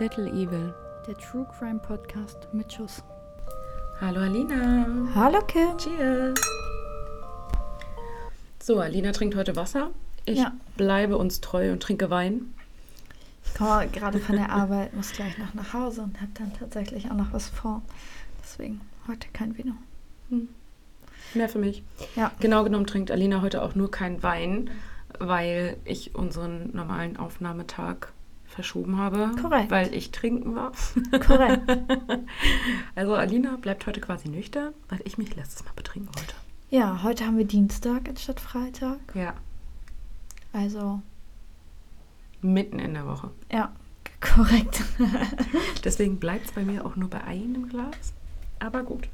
Little Evil. Der True Crime Podcast mit Schuss. Hallo Alina. Hallo Kim. Cheers. So, Alina trinkt heute Wasser. Ich Ja. bleibe uns treu und trinke Wein. Ich komme gerade von der Arbeit, muss gleich noch nach Hause und habe dann tatsächlich auch noch was vor. Deswegen heute kein Vino. Mehr für mich. Ja. Genau genommen trinkt Alina heute auch nur keinen Wein, weil ich unseren normalen Aufnahmetag verschoben habe. Korrekt. Weil ich trinken war. Korrekt. Also Alina bleibt heute quasi nüchtern, weil ich mich letztes Mal betrinken wollte. Ja, heute haben wir Dienstag anstatt Freitag. Ja. Also, Mitten in der Woche. ja, korrekt. Deswegen bleibt es bei mir auch nur bei einem Glas. Aber gut.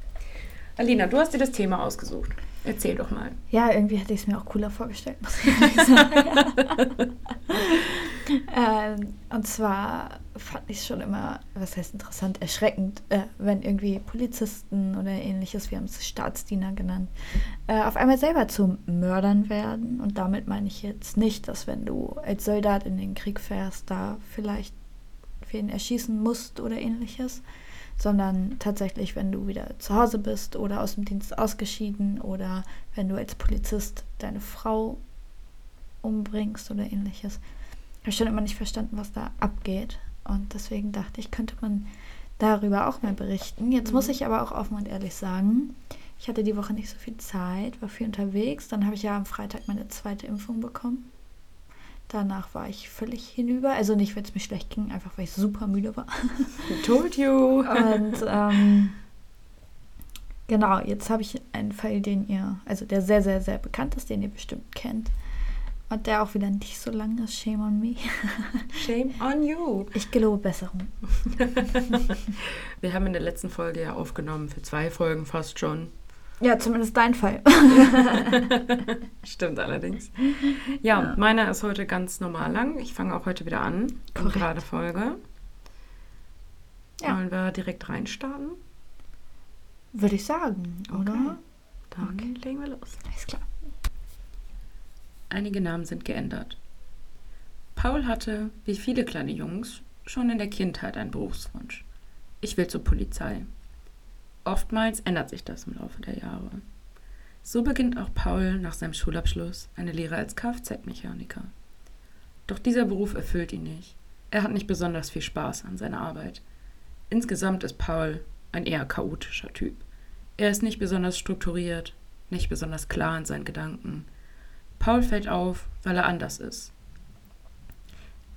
Alina, du hast dir das Thema ausgesucht. Erzähl doch mal. Ja, irgendwie hätte ich es mir auch cooler vorgestellt, muss ich ehrlich sagen. ähm, und zwar fand ich es schon immer, was heißt interessant, erschreckend, äh, wenn irgendwie Polizisten oder ähnliches, wir haben es Staatsdiener genannt, äh, auf einmal selber zu Mördern werden. Und damit meine ich jetzt nicht, dass wenn du als Soldat in den Krieg fährst, da vielleicht wen erschießen musst oder ähnliches, sondern tatsächlich, wenn du wieder zu Hause bist oder aus dem Dienst ausgeschieden oder wenn du als Polizist deine Frau umbringst oder ähnliches. Ich habe schon immer nicht verstanden, was da abgeht. Und deswegen dachte ich, könnte man darüber auch mal berichten. Jetzt muss ich aber auch offen und ehrlich sagen, ich hatte die Woche nicht so viel Zeit, war viel unterwegs. Dann habe ich ja am Freitag meine zweite Impfung bekommen. Danach war ich völlig hinüber. Also nicht, weil es mir schlecht ging, einfach weil ich super müde war. Told you. Und ähm, genau, jetzt habe ich einen Fall, den ihr, also der sehr, sehr, sehr bekannt ist, den ihr bestimmt kennt. Und der auch wieder nicht so lang ist. Shame on me. Shame on you. Ich gelobe Besserung. Wir haben in der letzten Folge ja aufgenommen, für zwei Folgen fast schon. Ja, zumindest dein Fall. Stimmt allerdings. Ja, meiner ist heute ganz normal lang. Ich fange auch heute wieder an. Gerade Folge. Ja. Wollen wir direkt reinstarten? Würde ich sagen, oder? Dann Okay. legen wir los. Alles klar. Einige Namen sind geändert. Paul hatte, wie viele kleine Jungs, schon in der Kindheit einen Berufswunsch. Ich will zur Polizei. Oftmals ändert sich das im Laufe der Jahre. So beginnt auch Paul nach seinem Schulabschluss eine Lehre als Kfz-Mechaniker. Doch dieser Beruf erfüllt ihn nicht. Er hat nicht besonders viel Spaß an seiner Arbeit. Insgesamt ist Paul ein eher chaotischer Typ. Er ist nicht besonders strukturiert, nicht besonders klar in seinen Gedanken. Paul fällt auf, weil er anders ist.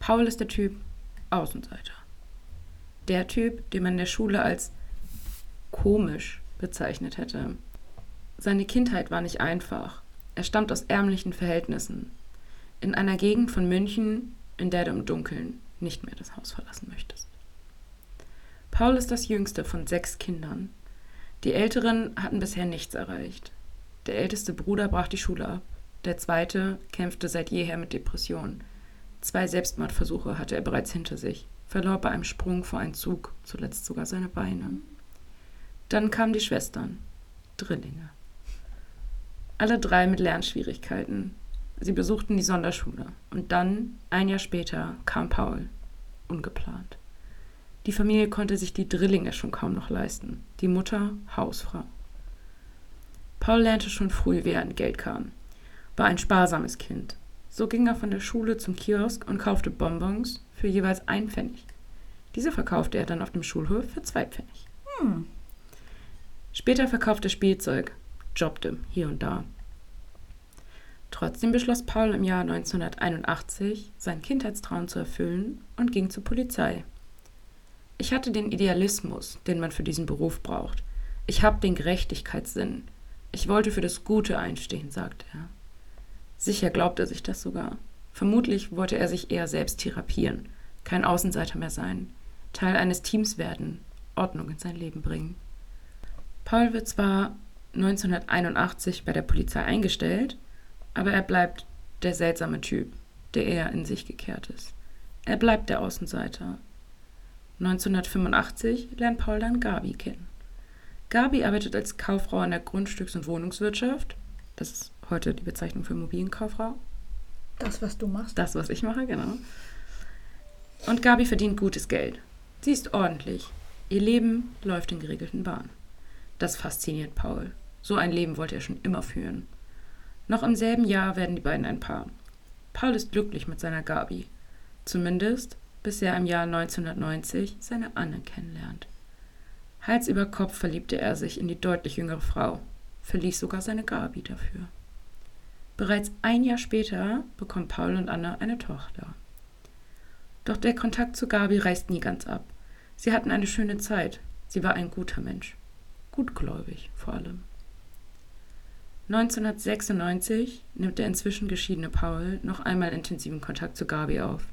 Paul ist der Typ Außenseiter. Der Typ, den man in der Schule als komisch bezeichnet hätte. Seine Kindheit war nicht einfach. Er stammt aus ärmlichen Verhältnissen. In einer Gegend von München, in der du im Dunkeln nicht mehr das Haus verlassen möchtest. Paul ist das jüngste von sechs Kindern. Die Älteren hatten bisher nichts erreicht. Der älteste Bruder brach die Schule ab. Der zweite kämpfte seit jeher mit Depressionen. Zwei Selbstmordversuche hatte er bereits hinter sich, verlor bei einem Sprung vor einen Zug zuletzt sogar seine Beine. Dann kamen die Schwestern, Drillinge. Alle drei mit Lernschwierigkeiten. Sie besuchten die Sonderschule und dann, ein Jahr später, kam Paul, ungeplant. Die Familie konnte sich die Drillinge schon kaum noch leisten, die Mutter Hausfrau. Paul lernte schon früh, wie er an Geld kam, war ein sparsames Kind. So ging er von der Schule zum Kiosk und kaufte Bonbons für jeweils einen Pfennig. Diese verkaufte er dann auf dem Schulhof für zwei Pfennig. Hm. Später verkaufte er Spielzeug, jobbte hier und da. Trotzdem beschloss Paul im Jahr 1981, seinen Kindheitstraum zu erfüllen und ging zur Polizei. Ich hatte den Idealismus, den man für diesen Beruf braucht. Ich habe den Gerechtigkeitssinn. Ich wollte für das Gute einstehen, sagte er. Sicher glaubt er sich das sogar. Vermutlich wollte er sich eher selbst therapieren, kein Außenseiter mehr sein, Teil eines Teams werden, Ordnung in sein Leben bringen. Paul wird zwar 1981 bei der Polizei eingestellt, aber er bleibt der seltsame Typ, der eher in sich gekehrt ist. Er bleibt der Außenseiter. 1985 lernt Paul dann Gabi kennen. Gabi arbeitet als Kauffrau in der Grundstücks- und Wohnungswirtschaft. Das ist heute die Bezeichnung für Immobilienkauffrau. Das, was du machst. Das, was ich mache, genau. Und Gabi verdient gutes Geld. Sie ist ordentlich. Ihr Leben läuft in geregelten Bahnen. Das fasziniert Paul. So ein Leben wollte er schon immer führen. Noch im selben Jahr werden die beiden ein Paar. Paul ist glücklich mit seiner Gabi. Zumindest, bis er im Jahr 1990 seine Anne kennenlernt. Hals über Kopf verliebte er sich in die deutlich jüngere Frau, verließ sogar seine Gabi dafür. Bereits ein Jahr später bekommen Paul und Anne eine Tochter. Doch der Kontakt zu Gabi reißt nie ganz ab. Sie hatten eine schöne Zeit. Sie war ein guter Mensch. Gutgläubig vor allem. 1996 nimmt der inzwischen geschiedene Paul noch einmal intensiven Kontakt zu Gabi auf.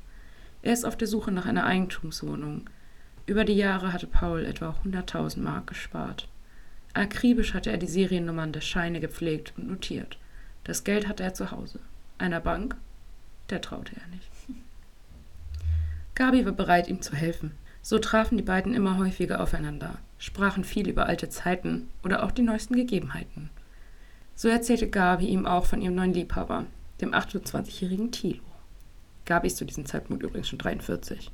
Er ist auf der Suche nach einer Eigentumswohnung. Über die Jahre hatte Paul etwa 100.000 Mark gespart. Akribisch hatte er die Seriennummern der Scheine gepflegt und notiert. Das Geld hatte er zu Hause. Einer Bank? Der traute er nicht. Gabi war bereit, ihm zu helfen. So trafen die beiden immer häufiger aufeinander, sprachen viel über alte Zeiten oder auch die neuesten Gegebenheiten. So erzählte Gabi ihm auch von ihrem neuen Liebhaber, dem 28-jährigen Thilo. Gabi ist zu diesem Zeitpunkt übrigens schon 43.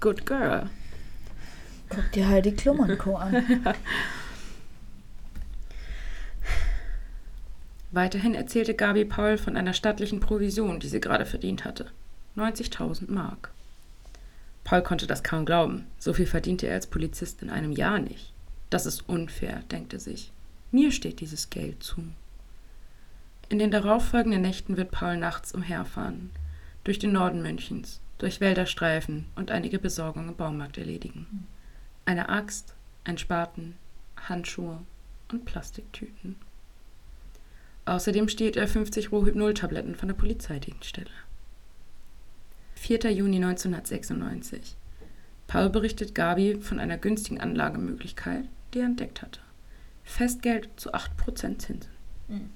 Good girl. Guck dir Heidi Klum und Co. an. Weiterhin erzählte Gabi Paul von einer stattlichen Provision, die sie gerade verdient hatte. 90.000 Mark. Paul konnte das kaum glauben. So viel verdiente er als Polizist in einem Jahr nicht. Das ist unfair, denkt er sich. Mir steht dieses Geld zu. In den darauffolgenden Nächten wird Paul nachts umherfahren, durch den Norden Münchens, durch Wälder streifen und einige Besorgungen im Baumarkt erledigen. Eine Axt, ein Spaten, Handschuhe und Plastiktüten. Außerdem stiehlt er 50 Rohhypnol-Tabletten von der Polizeidienststelle. 4. Juni 1996. Paul berichtet Gabi von einer günstigen Anlagemöglichkeit, die er entdeckt hatte. Festgeld zu 8% Zinsen. Mhm.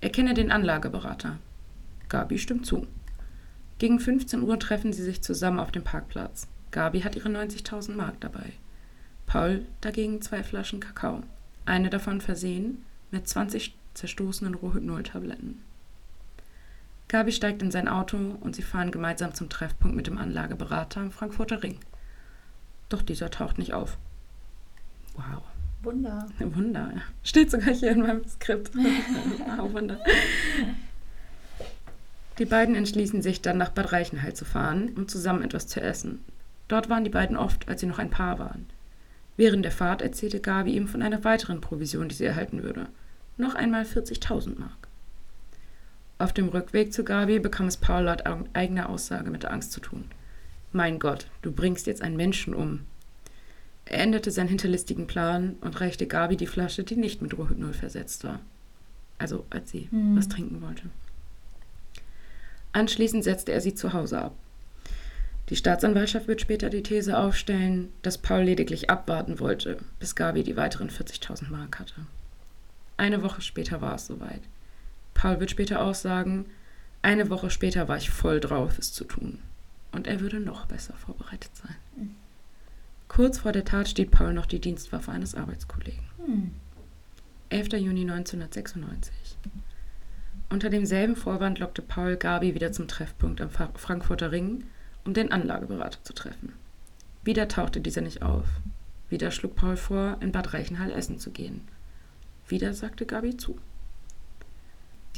Er kenne den Anlageberater. Gabi stimmt zu. Gegen 15 Uhr treffen sie sich zusammen auf dem Parkplatz. Gabi hat ihre 90.000 Mark dabei. Paul dagegen zwei Flaschen Kakao. Eine davon versehen mit 20 zerstoßenen Rohypnol-Tabletten. Gabi steigt in sein Auto und sie fahren gemeinsam zum Treffpunkt mit dem Anlageberater am Frankfurter Ring. Doch dieser taucht nicht auf. Wow. Wunder. Wunder, ja. Steht sogar hier in meinem Skript. wow, Wunder. Die beiden entschließen sich dann nach Bad Reichenhall zu fahren, um zusammen etwas zu essen. Dort waren die beiden oft, als sie noch ein Paar waren. Während der Fahrt erzählte Gabi ihm von einer weiteren Provision, die sie erhalten würde noch einmal 40.000 Mark. Auf dem Rückweg zu Gabi bekam es Paul laut eigener Aussage mit der Angst zu tun. Mein Gott, du bringst jetzt einen Menschen um. Er änderte seinen hinterlistigen Plan und reichte Gabi die Flasche, die nicht mit Rohypnol versetzt war. Also als sie hm. was trinken wollte. Anschließend setzte er sie zu Hause ab. Die Staatsanwaltschaft wird später die These aufstellen, dass Paul lediglich abwarten wollte, bis Gabi die weiteren 40.000 Mark hatte. Eine Woche später war es soweit. Paul wird später aussagen, eine Woche später war ich voll drauf, es zu tun. Und er würde noch besser vorbereitet sein. Mhm. Kurz vor der Tat steht Paul noch die Dienstwaffe eines Arbeitskollegen. Mhm. 11. Juni 1996. Unter demselben Vorwand lockte Paul Gabi wieder zum Treffpunkt am Frankfurter Ring, um den Anlageberater zu treffen. Wieder tauchte dieser nicht auf. Wieder schlug Paul vor, in Bad Reichenhall essen zu gehen. Wieder sagte Gabi zu.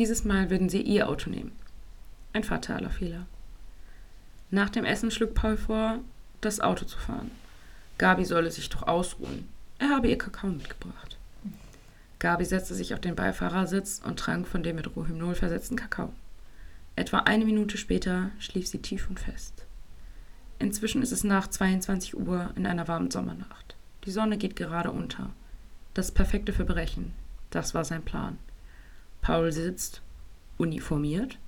Dieses Mal würden sie ihr Auto nehmen. Ein fataler Fehler. Nach dem Essen schlug Paul vor, das Auto zu fahren. Gabi solle sich doch ausruhen. Er habe ihr Kakao mitgebracht. Gabi setzte sich auf den Beifahrersitz und trank von dem mit Rohymnol versetzten Kakao. Etwa eine Minute später schlief sie tief und fest. Inzwischen ist es nach 22 Uhr in einer warmen Sommernacht. Die Sonne geht gerade unter. Das perfekte Verbrechen. Das war sein Plan. Paul sitzt, uniformiert,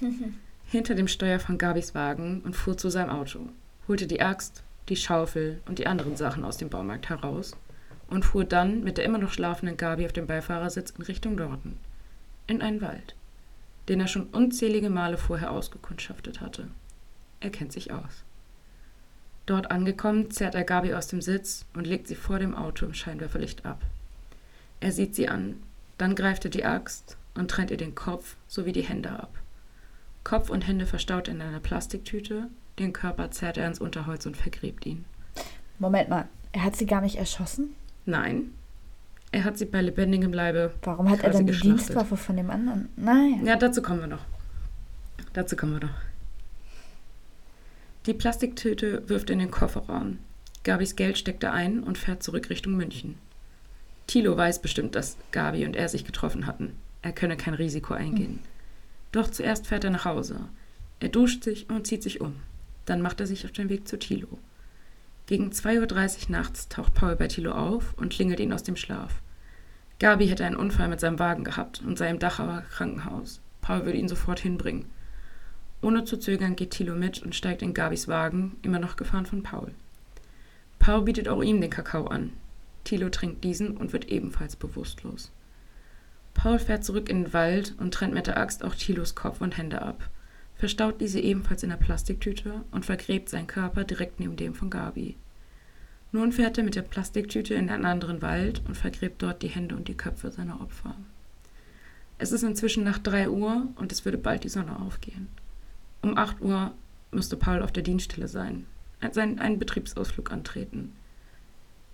hinter dem Steuer von Gabis Wagen und fuhr zu seinem Auto, holte die Axt, die Schaufel und die anderen Sachen aus dem Baumarkt heraus und fuhr dann mit der immer noch schlafenden Gabi auf dem Beifahrersitz in Richtung Norden, in einen Wald, den er schon unzählige Male vorher ausgekundschaftet hatte. Er kennt sich aus. Dort angekommen, zerrt er Gabi aus dem Sitz und legt sie vor dem Auto im Scheinwerferlicht ab. Er sieht sie an, dann greift er die Axt und trennt ihr den Kopf sowie die Hände ab. Kopf und Hände verstaut in einer Plastiktüte, den Körper zerrt er ins Unterholz und vergräbt ihn. Moment mal, er hat sie gar nicht erschossen? Nein. Er hat sie bei lebendigem Leibe. Warum hat er dann die. Dienstwaffe von dem anderen? Nein. Ja, dazu kommen wir noch. Dazu kommen wir noch. Die Plastiktüte wirft in den Kofferraum. Gabis Geld steckt er ein und fährt zurück Richtung München. Thilo weiß bestimmt, dass Gabi und er sich getroffen hatten. Er könne kein Risiko eingehen. Doch zuerst fährt er nach Hause. Er duscht sich und zieht sich um. Dann macht er sich auf den Weg zu Thilo. Gegen 2.30 Uhr nachts taucht Paul bei Thilo auf und klingelt ihn aus dem Schlaf. Gabi hätte einen Unfall mit seinem Wagen gehabt und sei im Dachauer Krankenhaus. Paul würde ihn sofort hinbringen. Ohne zu zögern geht Thilo mit und steigt in Gabis Wagen, immer noch gefahren von Paul. Paul bietet auch ihm den Kakao an. Thilo trinkt diesen und wird ebenfalls bewusstlos. Paul fährt zurück in den Wald und trennt mit der Axt auch Thilos Kopf und Hände ab, verstaut diese ebenfalls in der Plastiktüte und vergräbt seinen Körper direkt neben dem von Gabi. Nun fährt er mit der Plastiktüte in einen anderen Wald und vergräbt dort die Hände und die Köpfe seiner Opfer. Es ist inzwischen nach 3 Uhr und es würde bald die Sonne aufgehen. Um 8 Uhr müsste Paul auf der Dienststelle sein, einen, einen Betriebsausflug antreten.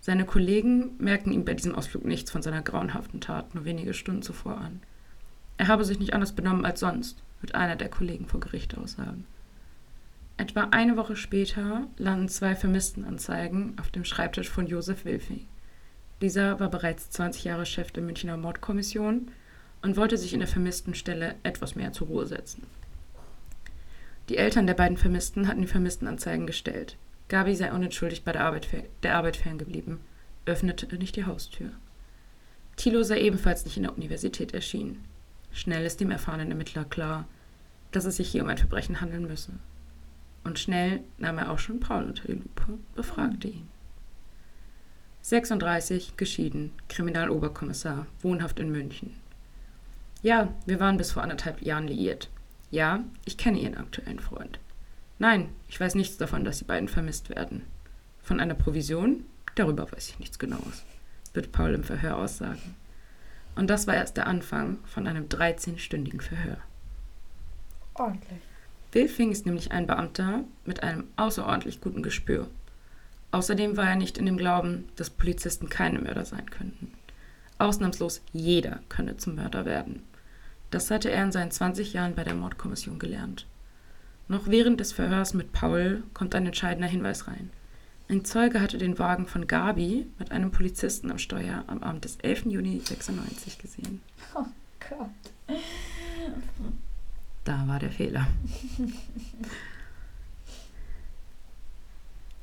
Seine Kollegen merken ihm bei diesem Ausflug nichts von seiner grauenhaften Tat nur wenige Stunden zuvor an. Er habe sich nicht anders benommen als sonst, wird einer der Kollegen vor Gericht aussagen. Etwa eine Woche später landen zwei Vermisstenanzeigen auf dem Schreibtisch von Josef Wilfing. Dieser war bereits 20 Jahre Chef der Münchner Mordkommission und wollte sich in der Vermisstenstelle etwas mehr zur Ruhe setzen. Die Eltern der beiden Vermissten hatten die Vermisstenanzeigen gestellt. Gabi sei unentschuldigt bei der Arbeit, der Arbeit ferngeblieben, öffnete nicht die Haustür. Thilo sei ebenfalls nicht in der Universität erschienen. Schnell ist dem erfahrenen Ermittler klar, dass es sich hier um ein Verbrechen handeln müsse. Und schnell nahm er auch schon Paul unter die Lupe, befragte ihn. 36, geschieden, Kriminaloberkommissar, wohnhaft in München. Ja, wir waren bis vor anderthalb Jahren liiert. Ja, ich kenne Ihren aktuellen Freund. Nein, ich weiß nichts davon, dass die beiden vermisst werden. Von einer Provision? Darüber weiß ich nichts Genaues, wird Paul im Verhör aussagen. Und das war erst der Anfang von einem 13-stündigen Verhör. Ordentlich. Wilfing ist nämlich ein Beamter mit einem außerordentlich guten Gespür. Außerdem war er nicht in dem Glauben, dass Polizisten keine Mörder sein könnten. Ausnahmslos jeder könne zum Mörder werden. Das hatte er in seinen 20 Jahren bei der Mordkommission gelernt. Noch während des Verhörs mit Paul kommt ein entscheidender Hinweis rein. Ein Zeuge hatte den Wagen von Gabi mit einem Polizisten am Steuer am Abend des 11. Juni 96 gesehen. Oh Gott. Da war der Fehler.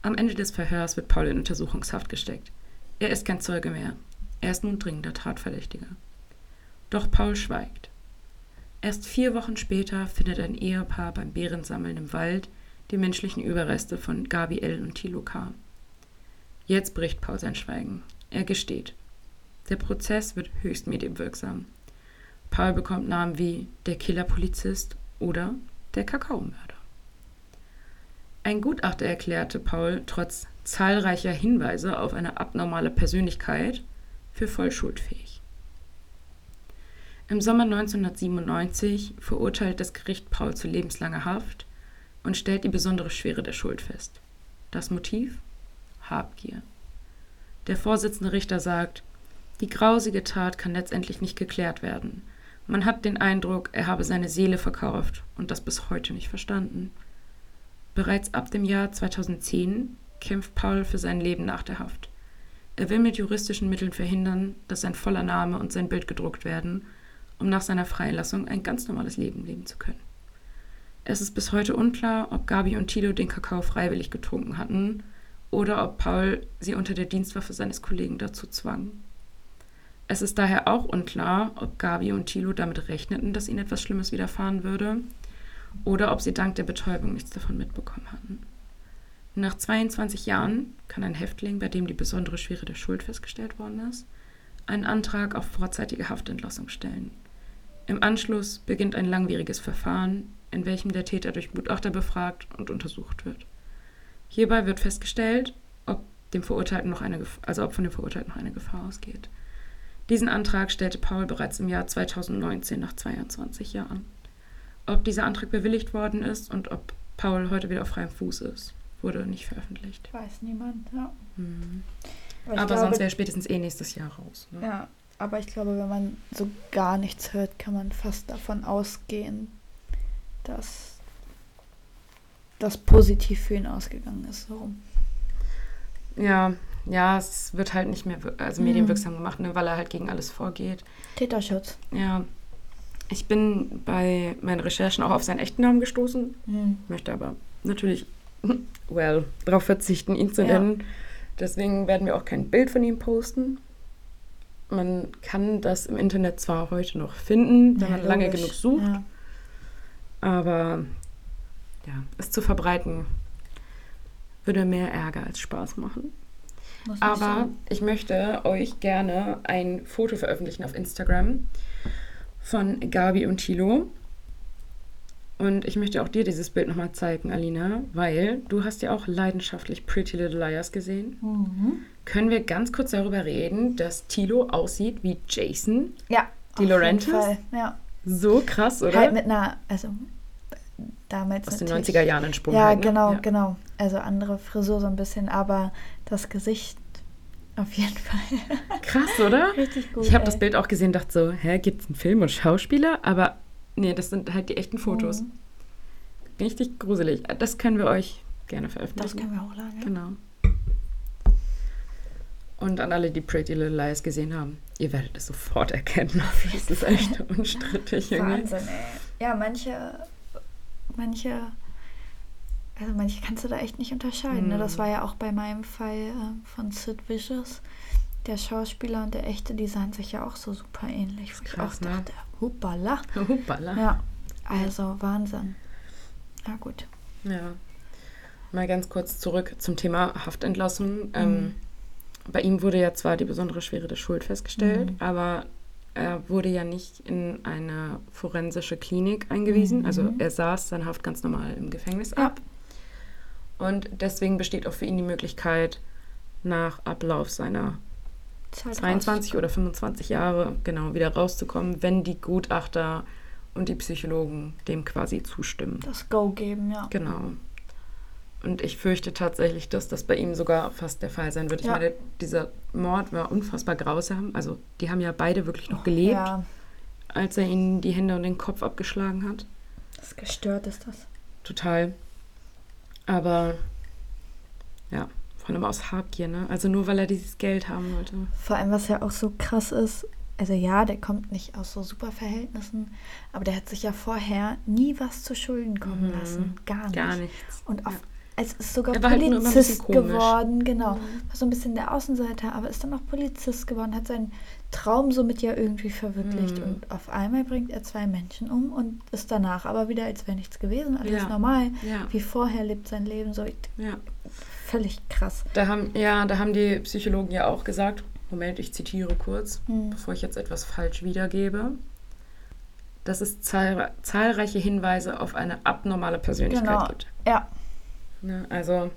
Am Ende des Verhörs wird Paul in Untersuchungshaft gesteckt. Er ist kein Zeuge mehr. Er ist nun dringender Tatverdächtiger. Doch Paul schweigt. Erst vier Wochen später findet ein Ehepaar beim Bärensammeln im Wald die menschlichen Überreste von Gabi L. und Thilo K. Jetzt bricht Paul sein Schweigen. Er gesteht. Der Prozess wird höchst medienwirksam. Paul bekommt Namen wie der Killerpolizist oder der Kakaomörder. Ein Gutachter erklärte Paul trotz zahlreicher Hinweise auf eine abnormale Persönlichkeit für voll schuldfähig. Im Sommer 1997 verurteilt das Gericht Paul zu lebenslanger Haft und stellt die besondere Schwere der Schuld fest. Das Motiv? Habgier. Der Vorsitzende Richter sagt, die grausige Tat kann letztendlich nicht geklärt werden. Man hat den Eindruck, er habe seine Seele verkauft und das bis heute nicht verstanden. Bereits ab dem Jahr 2010 kämpft Paul für sein Leben nach der Haft. Er will mit juristischen Mitteln verhindern, dass sein voller Name und sein Bild gedruckt werden, um nach seiner Freilassung ein ganz normales Leben leben zu können. Es ist bis heute unklar, ob Gabi und Tilo den Kakao freiwillig getrunken hatten oder ob Paul sie unter der Dienstwaffe seines Kollegen dazu zwang. Es ist daher auch unklar, ob Gabi und Thilo damit rechneten, dass ihnen etwas Schlimmes widerfahren würde, oder ob sie dank der Betäubung nichts davon mitbekommen hatten. Nach 22 Jahren kann ein Häftling, bei dem die besondere Schwere der Schuld festgestellt worden ist, einen Antrag auf vorzeitige Haftentlassung stellen. Im Anschluss beginnt ein langwieriges Verfahren, in welchem der Täter durch Gutachter befragt und untersucht wird. Hierbei wird festgestellt, ob dem Verurteilten noch eine, also ob von dem Verurteilten noch eine Gefahr ausgeht. Diesen Antrag stellte Paul bereits im Jahr 2019 nach 22 Jahren. Ob dieser Antrag bewilligt worden ist und ob Paul heute wieder auf freiem Fuß ist, wurde nicht veröffentlicht. Weiß niemand, ja. Mhm. Aber, glaube, sonst wäre spätestens eh nächstes Jahr raus. Ne? Ja, aber ich glaube, wenn man so gar nichts hört, kann man fast davon ausgehen, dass das positiv für ihn ausgegangen ist. So. Ja, ja, es wird halt nicht mehr also Mhm. medienwirksam gemacht, ne, weil er halt gegen alles vorgeht. Täterschutz. Ja, ich bin bei meinen Recherchen auch auf seinen echten Namen gestoßen, Mhm. möchte aber natürlich, well, darauf verzichten, ihn zu Ja. nennen. Deswegen werden wir auch kein Bild von ihm posten. Man kann das im Internet zwar heute noch finden, wenn Ja, man lange logisch. genug sucht, Ja. aber ja, es zu verbreiten würde mehr Ärger als Spaß machen. Muss Aber ich möchte euch gerne ein Foto veröffentlichen auf Instagram von Gabi und Thilo. Und ich möchte auch dir dieses Bild nochmal zeigen, Alina, weil du hast ja auch leidenschaftlich Pretty Little Liars gesehen. Mhm. Können wir ganz kurz darüber reden, dass Thilo aussieht wie Jason? Ja. Die auf jeden Laurentis? Fall, Ja. So krass, oder? Halt mit einer, also damals Aus den natürlich- 90er Jahren in Sprung. Ja, halt, ne? genau, Ja. genau. Also andere Frisur so ein bisschen, aber das Gesicht auf jeden Fall. Krass, oder? Richtig gut. Ich habe das Bild auch gesehen, dachte so, hä, gibt es einen Film und Schauspieler? Aber nee, das sind halt die echten Fotos. Mhm. Richtig gruselig. Das können wir euch gerne Das veröffentlichen. können wir hochladen. Ja? Genau. Und an alle, die Pretty Little Lies gesehen haben, ihr werdet es sofort erkennen. Das ist echt unstrittig. irgendwie. Wahnsinn, ey. Ja, manche, manche, also manche kannst du da echt nicht unterscheiden. Ne? Das Mhm. war ja auch bei meinem Fall äh, von Sid Vicious. Der Schauspieler und der echte, die sahen sich ja auch so super ähnlich. Wo ich krass, auch ne? Dachte, hoppala. Hoppala. Ja, also Wahnsinn. Ja, gut. Ja. Mal ganz kurz zurück zum Thema Haftentlassung. Mhm. Ähm, bei ihm wurde ja zwar die besondere Schwere der Schuld festgestellt, Mhm. aber er wurde ja nicht in eine forensische Klinik eingewiesen. Mhm. Also er saß seine Haft ganz normal im Gefängnis Ja. ab. Und deswegen besteht auch für ihn die Möglichkeit, nach Ablauf seiner Zeit 22 oder 25 Jahre genau wieder rauszukommen, wenn die Gutachter und die Psychologen dem quasi zustimmen. Das Go geben, ja. Genau. Und ich fürchte tatsächlich, dass das bei ihm sogar fast der Fall sein wird. Ich Ja. meine, dieser Mord war unfassbar grausam. Also die haben ja beide wirklich noch gelebt, Ja, als er ihnen die Hände und den Kopf abgeschlagen hat. das gestört ist das. Total. Aber ja, vor allem aus Habgier, ne? Also nur weil er dieses Geld haben wollte. Vor allem, was ja auch so krass ist, also ja, der kommt nicht aus so super Verhältnissen, aber der hat sich ja vorher nie was zu Schulden kommen Mhm. lassen. Gar nicht. Gar nichts. Und auf, Ja. es ist sogar halt immer Polizist komisch. geworden, genau. Mhm. War so ein bisschen der Außenseiter, aber ist dann auch Polizist geworden, hat seinen Traum somit ja irgendwie verwirklicht. Mhm. Und auf einmal bringt er zwei Menschen um und ist danach aber wieder, als wäre nichts gewesen, alles Ja. normal. Ja. Wie vorher lebt sein Leben so Ja. Völlig krass. Da haben, ja, da haben die Psychologen ja auch gesagt, Moment, ich zitiere kurz, Hm. bevor ich jetzt etwas falsch wiedergebe, dass es zahl zahlreiche Hinweise auf eine abnormale Persönlichkeit Genau. gibt. Ja, Ne? Also,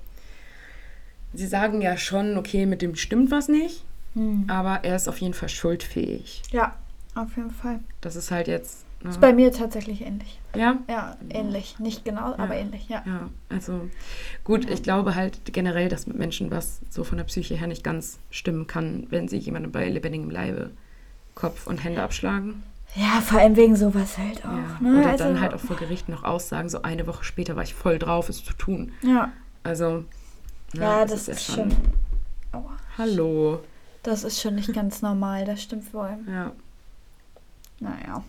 sie sagen ja schon, okay, mit dem stimmt was nicht, Hm. aber er ist auf jeden Fall schuldfähig. ja, auf jeden Fall. Das ist halt jetzt. Ne? Ist bei mir tatsächlich ähnlich. Ja? Ja, ähnlich. Nicht genau, aber ähnlich, ja. Ja, also gut, ich glaube halt generell, dass mit Menschen was so von der Psyche her nicht ganz stimmen kann, wenn sie jemandem bei lebendigem Leibe Kopf und Hände abschlagen. Ja, vor allem wegen sowas halt auch. Ja. ne? Oder Also- dann halt auch vor Gericht noch aussagen, so eine Woche später war ich voll drauf, es zu tun. Ja, Also, ne, ja das, ist schon. Aua. Hallo. Das ist schon nicht ganz normal, das stimmt wohl. Ja, Naja.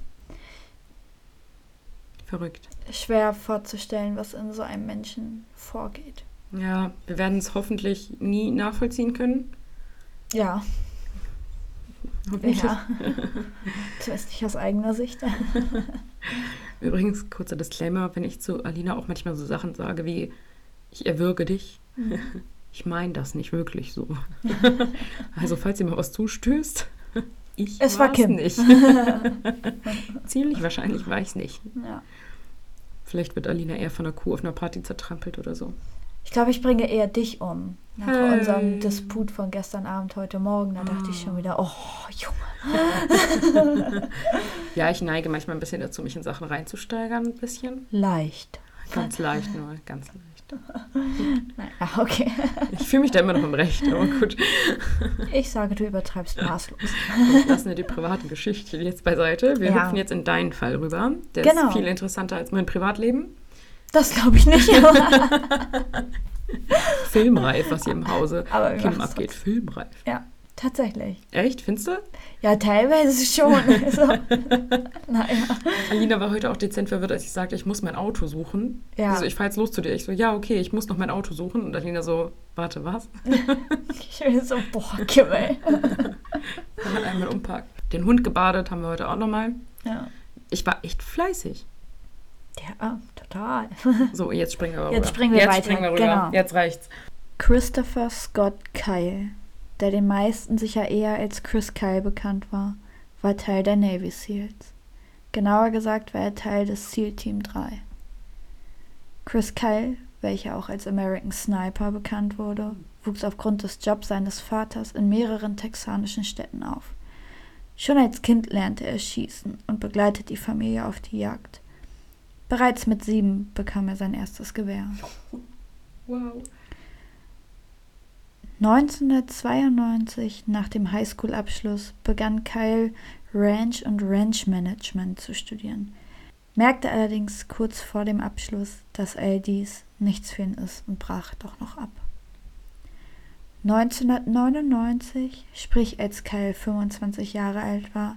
Verrückt. Schwer vorzustellen, was in so einem Menschen vorgeht. Ja, wir werden es hoffentlich nie nachvollziehen können. Ja, Hoffentlich. ja. Zumindest nicht aus eigener Sicht. Übrigens, kurzer Disclaimer, wenn ich zu Alina auch manchmal so Sachen sage wie, ich erwürge dich, ich meine das nicht wirklich so. also, falls ihr mal was zustößt, ich Es war Kim. nicht. Ziemlich wahrscheinlich war ich es nicht. Ja. Vielleicht wird Alina eher von einer Kuh auf einer Party zertrampelt oder so. Ich glaube, ich bringe eher dich um. Nach Hey. unserem Disput von gestern Abend, heute Morgen, da dachte ich schon wieder, oh, Junge. Ja, ich neige manchmal ein bisschen dazu, mich in Sachen reinzusteigern, ein bisschen. Leicht. Ganz leicht nur, ganz leicht. Naja, okay. Ich fühle mich da immer noch im Recht, aber gut. Ich sage, du übertreibst maßlos. Lassen wir die privaten Geschichten jetzt beiseite. Wir Ja. hüpfen jetzt in deinen Fall rüber. Der Genau. ist viel interessanter als mein Privatleben. Das glaube ich nicht. Filmreif, was hier im Hause Kim abgeht. Filmreif. ja, tatsächlich. Echt, findest du? Ja, teilweise schon. Also, naja. Alina war heute auch dezent verwirrt, als ich sagte, ich muss mein Auto suchen. Ja. Also ich fahre jetzt los zu dir. Ich so, ja, okay, ich muss noch mein Auto suchen. Und Alina so, warte, was? Ich bin so, boah, Kimmel. Man einmal umpacken. Den Hund gebadet haben wir heute auch nochmal. Ja. Ich war echt fleißig. ja, total. So, jetzt springen wir rüber. Jetzt springen wir jetzt weiter, Springen wir rüber. genau. Jetzt reicht's. Christopher Scott Kyle, der den meisten sicher eher als Chris Kyle bekannt war, war Teil der Navy SEALs. Genauer gesagt war er Teil des SEAL Team 3. Chris Kyle, welcher auch als American Sniper bekannt wurde, wuchs aufgrund des Jobs seines Vaters in mehreren texanischen Städten auf. Schon als Kind lernte er schießen und begleitet die Familie auf die Jagd. Bereits mit sieben bekam er sein erstes Gewehr. Wow. 1992, nach dem Highschool-Abschluss, begann Kyle Ranch und Ranch Management zu studieren, merkte allerdings kurz vor dem Abschluss, dass all dies nichts für ihn ist und brach doch noch ab. 1999, sprich als Kyle 25 Jahre alt war,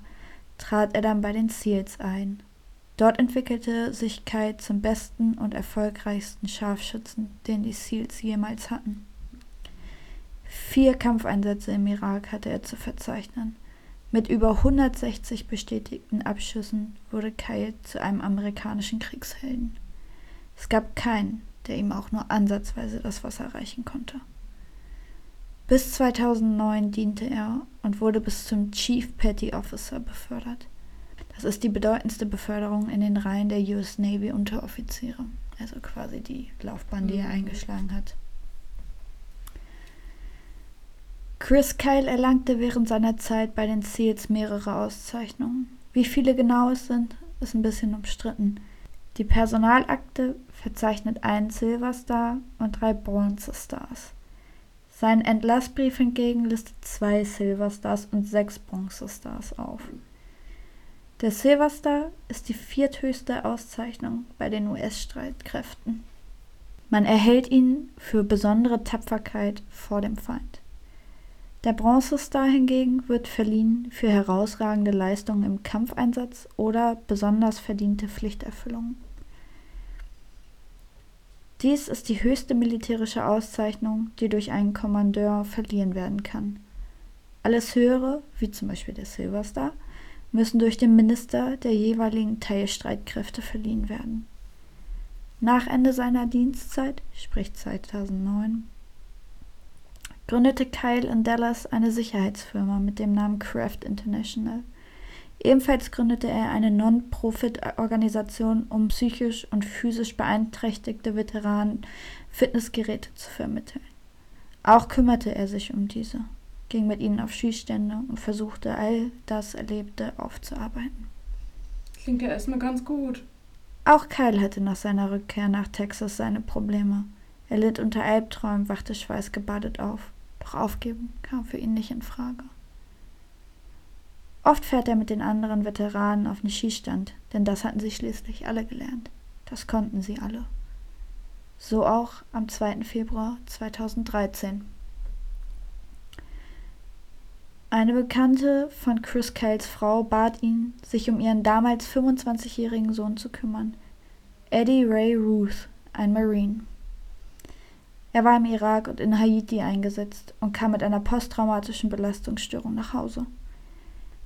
trat er dann bei den SEALs ein. Dort entwickelte sich Kyle zum besten und erfolgreichsten Scharfschützen, den die SEALs jemals hatten. Vier Kampfeinsätze im Irak hatte er zu verzeichnen. Mit über 160 bestätigten Abschüssen wurde Kyle zu einem amerikanischen Kriegshelden. Es gab keinen, der ihm auch nur ansatzweise das Wasser reichen konnte. Bis 2009 diente er und wurde bis zum Chief Petty Officer befördert. Das ist die bedeutendste Beförderung in den Reihen der US Navy Unteroffiziere, also quasi die Laufbahn, die er Mhm. eingeschlagen hat. Chris Kyle erlangte während seiner Zeit bei den SEALs mehrere Auszeichnungen. Wie viele genau es sind, ist ein bisschen umstritten. Die Personalakte verzeichnet einen Silver Star und drei Bronze Stars. Sein Entlassbrief hingegen listet zwei Silver Stars und sechs Bronze Stars auf. Der Silver Star ist die vierthöchste Auszeichnung bei den US-Streitkräften. Man erhält ihn für besondere Tapferkeit vor dem Feind. Der Bronze Star hingegen wird verliehen für herausragende Leistungen im Kampfeinsatz oder besonders verdiente Pflichterfüllung. Dies ist die höchste militärische Auszeichnung, die durch einen Kommandeur verliehen werden kann. Alles höhere, wie zum Beispiel der Silver Star, müssen durch den Minister der jeweiligen Teilstreitkräfte verliehen werden. Nach Ende seiner Dienstzeit, sprich 2009, gründete Kyle in Dallas eine Sicherheitsfirma mit dem Namen Craft International. Ebenfalls gründete er eine Non-Profit-Organisation, um psychisch und physisch beeinträchtigte Veteranen Fitnessgeräte zu vermitteln. Auch kümmerte er sich um diese, ging mit ihnen auf Schießstände und versuchte all das Erlebte aufzuarbeiten. Klingt ja erstmal ganz gut. Auch Kyle hatte nach seiner Rückkehr nach Texas seine Probleme. Er litt unter Albträumen, wachte schweißgebadet auf. Doch aufgeben kam für ihn nicht in Frage. Oft fährt er mit den anderen Veteranen auf den Schießstand, denn das hatten sie schließlich alle gelernt. Das konnten sie alle. So auch am 2. Februar 2013. Eine Bekannte von Chris Kyles Frau bat ihn, sich um ihren damals 25-jährigen Sohn zu kümmern. Eddie Ray Ruth, ein Marine. Er war im Irak und in Haiti eingesetzt und kam mit einer posttraumatischen Belastungsstörung nach Hause.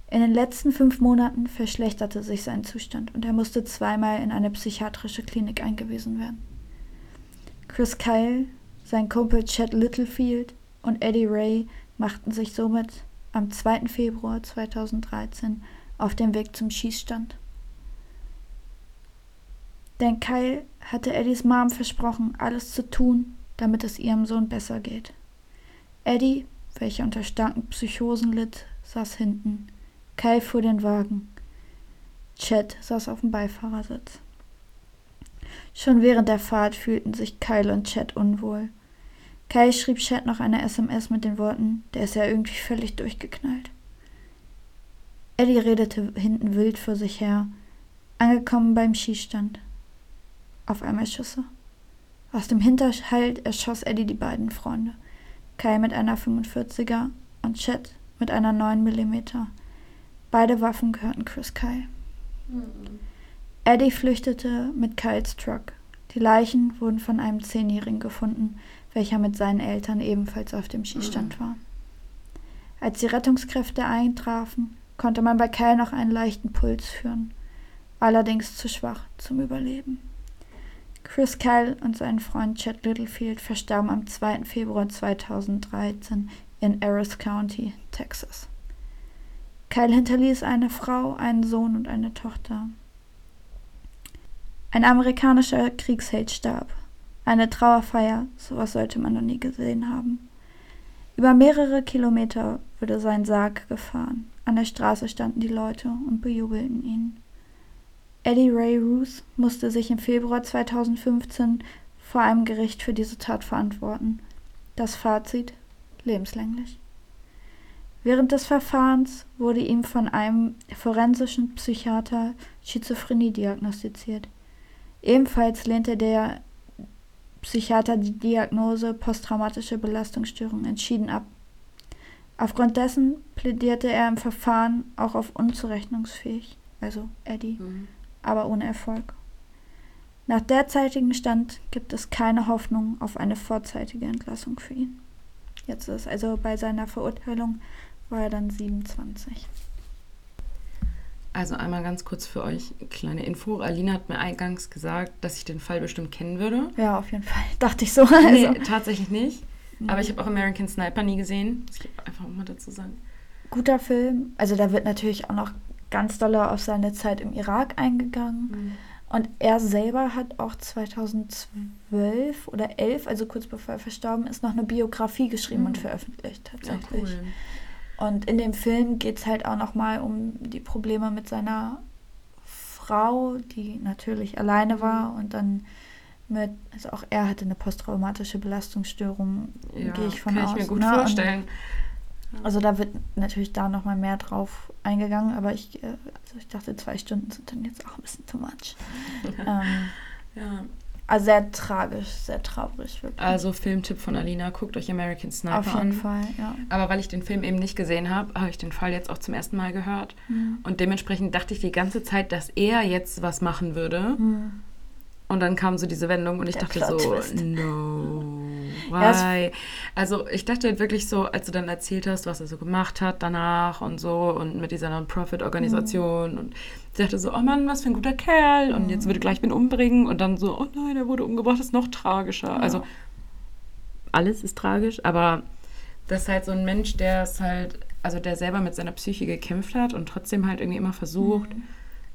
In den letzten fünf Monaten verschlechterte sich sein Zustand und er musste zweimal in eine psychiatrische Klinik eingewiesen werden. Chris Kyle, sein Kumpel Chad Littlefield und Eddie Ray machten sich somit am 2. Februar 2013 auf den Weg zum Schießstand. Denn Kyle hatte Eddies Mom versprochen, alles zu tun, damit es ihrem Sohn besser geht. Eddie, welcher unter starken Psychosen litt, saß hinten. Kyle fuhr den Wagen. Chad saß auf dem Beifahrersitz. Schon während der Fahrt fühlten sich Kyle und Chad unwohl. Kyle schrieb Chad noch eine SMS mit den Worten, der ist ja irgendwie völlig durchgeknallt. Eddie redete hinten wild vor sich her, angekommen beim Schießstand. Auf einmal Schüsse. Aus dem Hinterhalt erschoss Eddie die beiden Freunde. Kyle mit einer 45er und Chad mit einer 9 mm. Beide Waffen gehörten Chris Kyle. Mhm. Eddie flüchtete mit Kyles Truck. Die Leichen wurden von einem Zehnjährigen gefunden, welcher mit seinen Eltern ebenfalls auf dem Schießstand mhm. war. Als die Rettungskräfte eintrafen, konnte man bei Kyle noch einen leichten Puls führen, allerdings zu schwach zum Überleben. Chris Kyle und sein Freund Chad Littlefield verstarben am 2. Februar 2013 in Harris County, Texas. Kyle hinterließ eine Frau, einen Sohn und eine Tochter. Ein amerikanischer Kriegsheld starb. Eine Trauerfeier, sowas sollte man noch nie gesehen haben. Über mehrere Kilometer wurde sein Sarg gefahren. An der Straße standen die Leute und bejubelten ihn. Eddie Ray Ruth musste sich im Februar 2015 vor einem Gericht für diese Tat verantworten. Das Fazit lebenslänglich. Während des Verfahrens wurde ihm von einem forensischen Psychiater Schizophrenie diagnostiziert. Ebenfalls lehnte der Psychiater die Diagnose posttraumatische Belastungsstörung entschieden ab. Aufgrund dessen plädierte er im Verfahren auch auf unzurechnungsfähig, also Eddie, mhm. Aber ohne Erfolg. Nach derzeitigem Stand gibt es keine Hoffnung auf eine vorzeitige Entlassung für ihn. Jetzt ist also bei seiner Verurteilung war er dann 27. Also einmal ganz kurz für euch, kleine Info. Alina hat mir eingangs gesagt, dass ich den Fall bestimmt kennen würde. Ja, auf jeden Fall. Dachte ich so. Nee, also. tatsächlich nicht. Mhm. Aber ich habe auch American Sniper nie gesehen. Das ich einfach mal dazu sagen. Guter Film. Also da wird natürlich auch noch ganz doll auf seine Zeit im Irak eingegangen. Mhm. Und er selber hat auch 2012 oder 11, also kurz bevor er verstorben ist, noch eine Biografie geschrieben mhm. und veröffentlicht tatsächlich. Ja, cool. Und in dem Film geht es halt auch nochmal um die Probleme mit seiner Frau, die natürlich alleine war und dann mit, also auch er hatte eine posttraumatische Belastungsstörung, ja, gehe ich von kann aus. Kann ich mir gut ne? vorstellen. Und also da wird natürlich da nochmal mehr drauf eingegangen, aber ich, äh, also ich dachte, zwei Stunden sind dann jetzt auch ein bisschen too much. ähm, ja. Also sehr tragisch, sehr traurig. Wirklich. Also Filmtipp von Alina, guckt euch American Sniper an. Auf jeden an. Fall, ja. Aber weil ich den Film eben nicht gesehen habe, habe ich den Fall jetzt auch zum ersten Mal gehört. Mhm. Und dementsprechend dachte ich die ganze Zeit, dass er jetzt was machen würde. Mhm. Und dann kam so diese Wendung und ich Der dachte so, no, why? also ich dachte halt wirklich so, als du dann erzählt hast, was er so gemacht hat danach und so und mit dieser Non-Profit-Organisation mhm. und ich dachte so, oh Mann, was für ein guter Kerl und jetzt würde gleich ihn umbringen und dann so, oh nein, er wurde umgebracht, das ist noch tragischer. Ja. Also alles ist tragisch, aber das ist halt so ein Mensch, der es halt, also der selber mit seiner Psyche gekämpft hat und trotzdem halt irgendwie immer versucht, mhm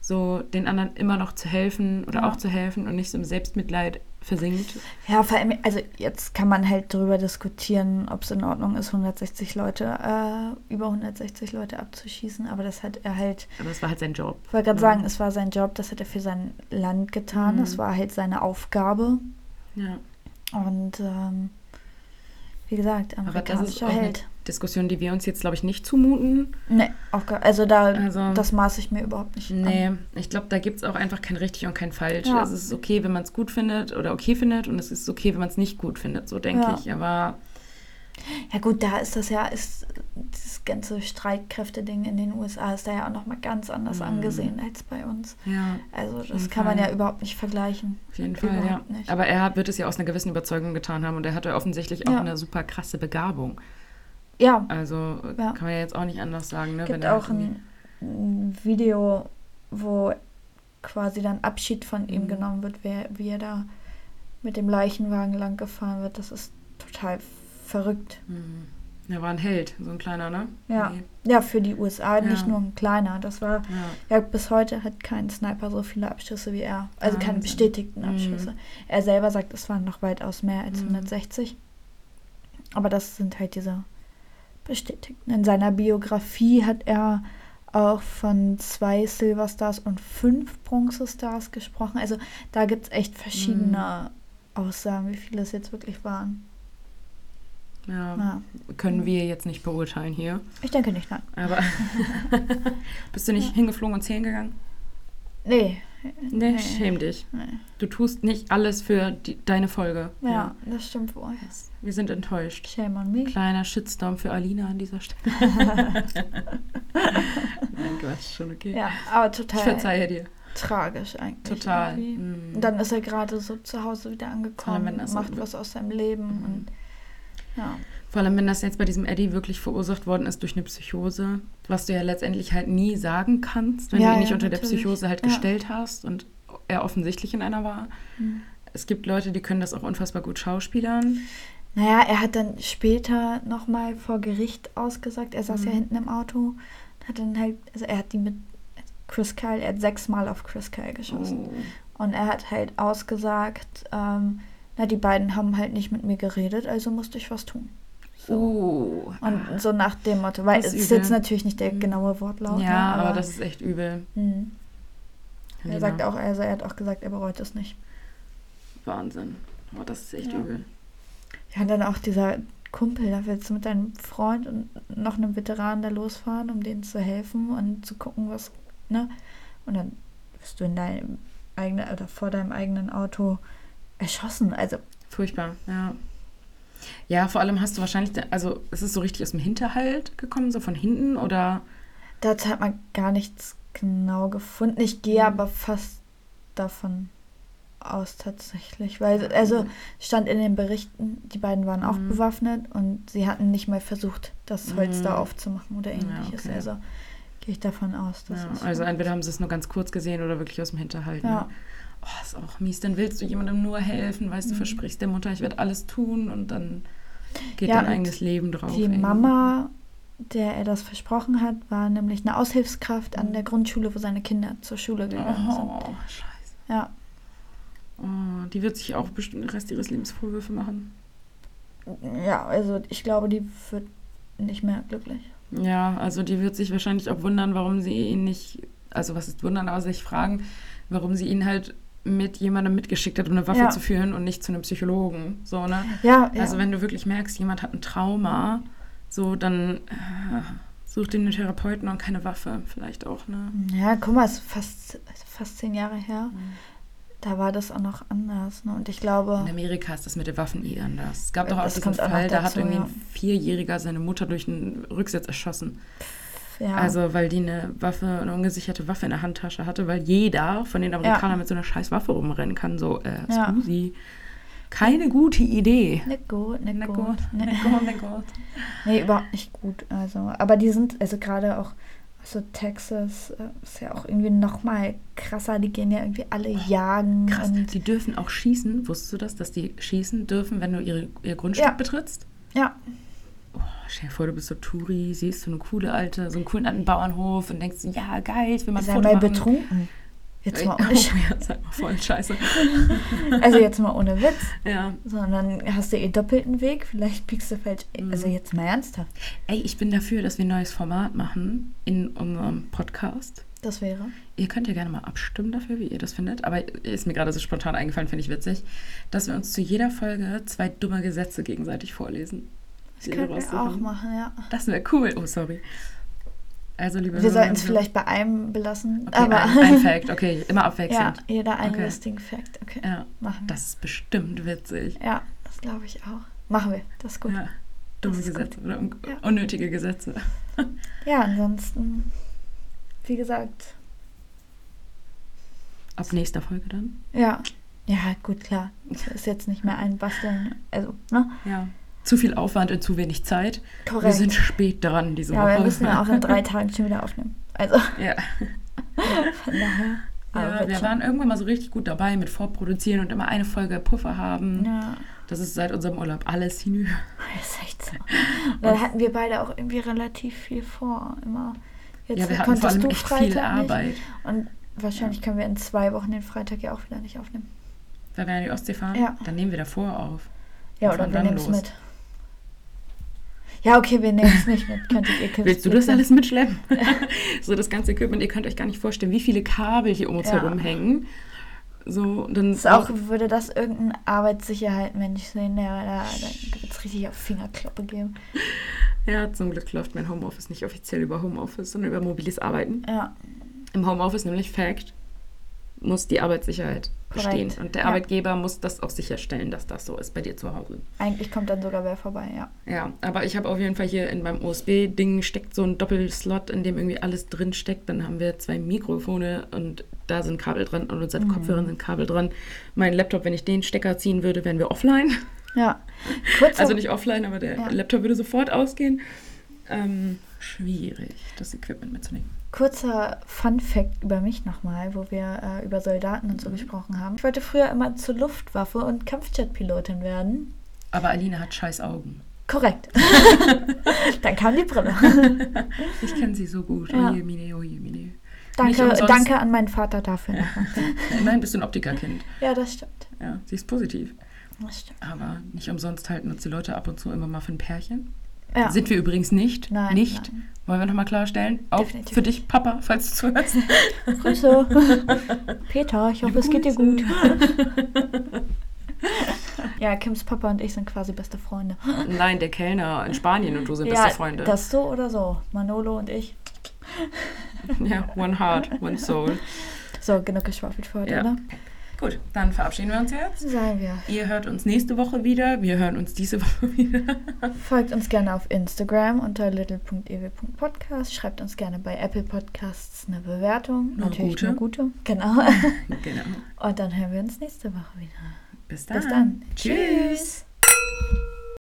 so den anderen immer noch zu helfen oder ja. auch zu helfen und nicht so im Selbstmitleid versinkt. Ja, vor allem, also jetzt kann man halt darüber diskutieren, ob es in Ordnung ist, 160 Leute, äh, über 160 Leute abzuschießen, aber das hat er halt. Aber es war halt sein Job. Ich wollte gerade ja. sagen, es war sein Job, das hat er für sein Land getan, mhm. das war halt seine Aufgabe. Ja. Und ähm, wie gesagt, amerikanischer Held. Diskussion, die wir uns jetzt, glaube ich, nicht zumuten. Nee, gar, also da, also, das maße ich mir überhaupt nicht Nee, an. ich glaube, da gibt es auch einfach kein richtig und kein falsch. Ja. Also es ist okay, wenn man es gut findet oder okay findet und es ist okay, wenn man es nicht gut findet, so denke ja. ich. Aber ja gut, da ist das ja, ist das ganze Streitkräfte-Ding in den USA ist da ja auch nochmal ganz anders mm. angesehen als bei uns. Ja. Also das kann Fall. man ja überhaupt nicht vergleichen. Auf jeden Fall, ja. Nicht. Aber er wird es ja aus einer gewissen Überzeugung getan haben und er hatte offensichtlich auch ja. eine super krasse Begabung. Ja. Also ja. kann man ja jetzt auch nicht anders sagen. Ne? Es gibt Wenn auch ein, ein, Video, wo quasi dann Abschied von ihm mhm. genommen wird, wie, wie er da mit dem Leichenwagen lang gefahren wird. Das ist total verrückt. Mhm. Er war ein Held, so ein kleiner, ne? Ja, nee. ja für die USA, ja. nicht nur ein kleiner. Das war, ja. ja. bis heute hat kein Sniper so viele Abschüsse wie er. Also Wahnsinn. keine bestätigten mhm. Abschüsse. Mhm. Er selber sagt, es waren noch weitaus mehr als mhm. 160. Aber das sind halt diese bestätigt. In seiner Biografie hat er auch von zwei Silverstars und fünf Bronzestars gesprochen. Also da gibt es echt verschiedene Aussagen, wie viele es jetzt wirklich waren. Ja, Ja. können wir jetzt nicht beurteilen hier. Ich denke nicht, nein. Aber bist du nicht hingeflogen und zählen gegangen? Nee. Nee, Nee. schäm dich. nee. Du tust nicht alles für die, deine Folge. Ja, das stimmt wohl. Wir sind enttäuscht. Shame on me. Kleiner Shitstorm für Alina an dieser Stelle. Nein, Quatsch, schon okay. Ja, aber Ich total verzeihe dir. tragisch eigentlich. Total. Mm. Und dann ist er gerade so zu Hause wieder angekommen, macht was aus seinem Leben Mhm. und ja. Vor allem, wenn das jetzt bei diesem Eddie wirklich verursacht worden ist durch eine Psychose, was du ja letztendlich halt nie sagen kannst, wenn Ja, du ihn ja, nicht unter der natürlich. Psychose halt Ja. gestellt hast und er offensichtlich in einer war. Mhm. Es gibt Leute, die können das auch unfassbar gut schauspielern. Naja, er hat dann später nochmal vor Gericht ausgesagt, er saß ja Mhm. hinten im Auto, hat dann halt, also er hat die mit Chris Kyle, er hat sechsmal auf Chris Kyle geschossen. Oh. Und er hat halt ausgesagt, ähm, na, die beiden haben halt nicht mit mir geredet, also musste ich was tun. So. Oh. Und so nach dem Motto, weil Das es ist jetzt natürlich nicht der Mhm. genaue Wortlaut. ja, ne, aber, das ist echt übel. Mhm. Er sagt auch, also er hat auch gesagt, er bereut es nicht. Wahnsinn. Oh, das ist echt Ja. übel. Ja, und dann auch dieser Kumpel, da willst du mit deinem Freund und noch einem Veteran da losfahren, um denen zu helfen und zu gucken, was, ne? Und dann wirst du in deinem eigenen, oder vor deinem eigenen Auto erschossen. Also, Furchtbar, ja. Ja, vor allem hast du wahrscheinlich, also ist es so richtig aus dem Hinterhalt gekommen, so von hinten oder? dazu hat man gar nichts genau gefunden. Ich gehe Mhm. aber fast davon aus tatsächlich, weil, also stand in den Berichten, die beiden waren auch Mhm. bewaffnet und sie hatten nicht mal versucht, das Holz Mhm. da aufzumachen oder Ja, ähnliches. okay. Also gehe ich davon aus, dass Ja, es also so- entweder haben sie es nur ganz kurz gesehen oder wirklich aus dem Hinterhalt. Ja. Ne? Oh, ist auch mies. Dann willst du jemandem nur helfen, weißt du, Mhm. versprichst der Mutter, ich werde alles tun und dann geht Ja, dein eigenes Leben drauf. Die ey. Mama, der er das versprochen hat, war nämlich eine Aushilfskraft an Mhm. der Grundschule, wo seine Kinder zur Schule gegangen sind. Oh, scheiße. Ja, Oh, die wird sich auch bestimmt den Rest ihres Lebens Vorwürfe machen. ja, also ich glaube, die wird nicht mehr glücklich. Ja, also die wird sich wahrscheinlich auch wundern, warum sie ihn nicht, also was ist wundern, aber sich fragen, warum sie ihn halt mit jemandem mitgeschickt hat, um eine Waffe Ja. zu führen und nicht zu einem Psychologen. So, ne? Ja, ja. Also wenn du wirklich merkst, jemand hat ein Trauma, so dann äh, such dir einen Therapeuten und keine Waffe, vielleicht auch, ne? Ja, guck mal, es ist fast, fast zehn Jahre her. Da war das auch noch anders. Ne? Und ich glaube, In Amerika ist das mit den Waffen eh anders. Es gab doch auch diesen auch Fall, da hat dazu, irgendwie ein Vierjähriger seine Mutter durch einen Rücksitz erschossen. Ja, Also weil die eine Waffe, eine ungesicherte Waffe in der Handtasche hatte, weil jeder von den Amerikanern mit so einer scheiß Waffe rumrennen kann. So, äh, Ja. Scusi. Keine gute Idee. nicht gut, nicht, Na gut. gut, Nee. na gut, na gut. Nee, überhaupt nicht gut. Also, aber die sind, also gerade auch, also Texas äh, ist ja auch irgendwie noch mal krasser. Die gehen ja irgendwie alle jagen. Krass, die dürfen auch schießen. Wusstest du das, dass die schießen dürfen, wenn du ihre, ihr Grundstück Ja. betrittst? ja, stell dir vor, du bist so Touri, siehst so eine coole alte, so einen coolen alten Bauernhof und denkst, ja geil, ich will mal ein Foto mal machen. betrunken. Jetzt mal oh, ohne Sch- ja, sag mal voll scheiße. Also jetzt mal ohne Witz. Ja. Sondern hast du eh doppelten Weg, vielleicht piekst du falsch. Mhm. Also jetzt mal ernsthaft. Ey, ich bin dafür, dass wir ein neues Format machen in unserem Podcast. Das wäre. Ihr könnt ja gerne mal abstimmen dafür, wie ihr das findet. Aber ist mir gerade so spontan eingefallen, finde ich witzig, dass wir uns zu jeder Folge zwei dumme Gesetze gegenseitig vorlesen. Das können wir auch machen, ja. Das wäre cool. Oh, sorry. Also, liebe Wir sollten es vielleicht bei einem belassen. Okay, aber ein, ein Fact, okay, immer ja, abwechselnd. jeder einen Okay. lustigen Fact. Okay, Ja, machen wir. das ist bestimmt witzig. Ja, das glaube ich auch. Machen wir. Das ist gut. Ja, Ja, dumme Das Gesetze oder un Ja. unnötige Gesetze. ansonsten, wie gesagt, Ab nächster Folge dann. ja. Ja, gut, klar. Es ist jetzt nicht mehr ein Basteln. Also, ne? Ja. Zu viel Aufwand und zu wenig Zeit. Wir Korrekt. sind spät dran diese ja, Woche. wir müssen ja auch in drei Tagen schon wieder aufnehmen. Also, Ja. von daher. Aber Ja, wir schon. waren irgendwann mal so richtig gut dabei mit Vorproduzieren und immer eine Folge Puffer haben. Ja, Das ist seit unserem Urlaub alles hinüber. das ist echt so. Und dann hatten wir beide auch irgendwie relativ viel vor. Immer. Jetzt Ja, wir hatten vor allem du echt Freitag viel nicht. Arbeit. Und wahrscheinlich können wir in zwei Wochen den Freitag ja auch wieder nicht aufnehmen. Weil wir an die Ostsee fahren, Ja. dann nehmen wir davor auf. Ja, Und oder wir dann nehmen es mit. Ja, okay, wir nehmen es nicht mit. Könntet ihr Kims Willst du das alles mitschleppen? so das ganze Equipment, ihr könnt euch gar nicht vorstellen, wie viele Kabel hier um uns Ja. herum hängen. So, dann Ist auch, würde das irgendein Arbeitssicherheit-Mensch sehen, der da, dann wird es richtig auf Fingerklappe geben. Ja, zum Glück läuft mein Homeoffice nicht offiziell über Homeoffice, sondern über mobiles Arbeiten. Ja, Im Homeoffice nämlich Fact muss die Arbeitssicherheit Korrekt. bestehen. Und der Ja. Arbeitgeber muss das auch sicherstellen, dass das so ist bei dir zu Hause. eigentlich kommt dann sogar wer vorbei, ja. Ja, aber ich habe auf jeden Fall hier in meinem USB-Ding steckt so ein Doppelslot, in dem irgendwie alles drin steckt. Dann haben wir zwei Mikrofone und da sind Kabel dran und unsere Mhm. Kopfhörer sind Kabel dran. Mein Laptop, wenn ich den Stecker ziehen würde, wären wir offline. Ja. Kurz Also nicht offline, aber der Ja. Laptop würde sofort ausgehen. Ähm, schwierig, das Equipment mitzunehmen. Kurzer Fun-Fact über mich nochmal, wo wir äh, über Soldaten und so gesprochen haben. Ich wollte früher immer zur Luftwaffe und Kampfjetpilotin werden. Aber Alina hat scheiß Augen. Korrekt. Dann kam die Brille. Ich kenne sie so gut. Ja. Oje, mine, oje, mine. Danke, danke an meinen Vater dafür. Immerhin bist du ein Optikerkind. Ja, das stimmt. Ja, sie ist positiv. Das stimmt. Aber nicht umsonst halten uns die Leute ab und zu immer mal für ein Pärchen. Ja. Sind wir übrigens nicht. Nein, Nicht. nein. Wollen wir nochmal klarstellen? Auch Definitiv für dich, Papa, falls du zuhörst. Grüße. Peter, ich hoffe, es geht dir gut. Ja, Kims Papa und ich sind quasi beste Freunde. Nein, der Kellner in Spanien und du sind ja, beste Freunde. das so oder so. Manolo und ich. Ja, one heart, one soul. So, genug geschwafelt für heute, Ja. oder? Gut, dann verabschieden wir uns jetzt. Sagen wir. Ihr hört uns nächste Woche wieder. Wir hören uns diese Woche wieder. Folgt uns gerne auf Instagram unter little.ew.podcast. Schreibt uns gerne bei Apple Podcasts eine Bewertung. Nur Natürlich gute. nur gute. Genau. genau. Und dann hören wir uns nächste Woche wieder. Bis dann. Bis dann. Tschüss.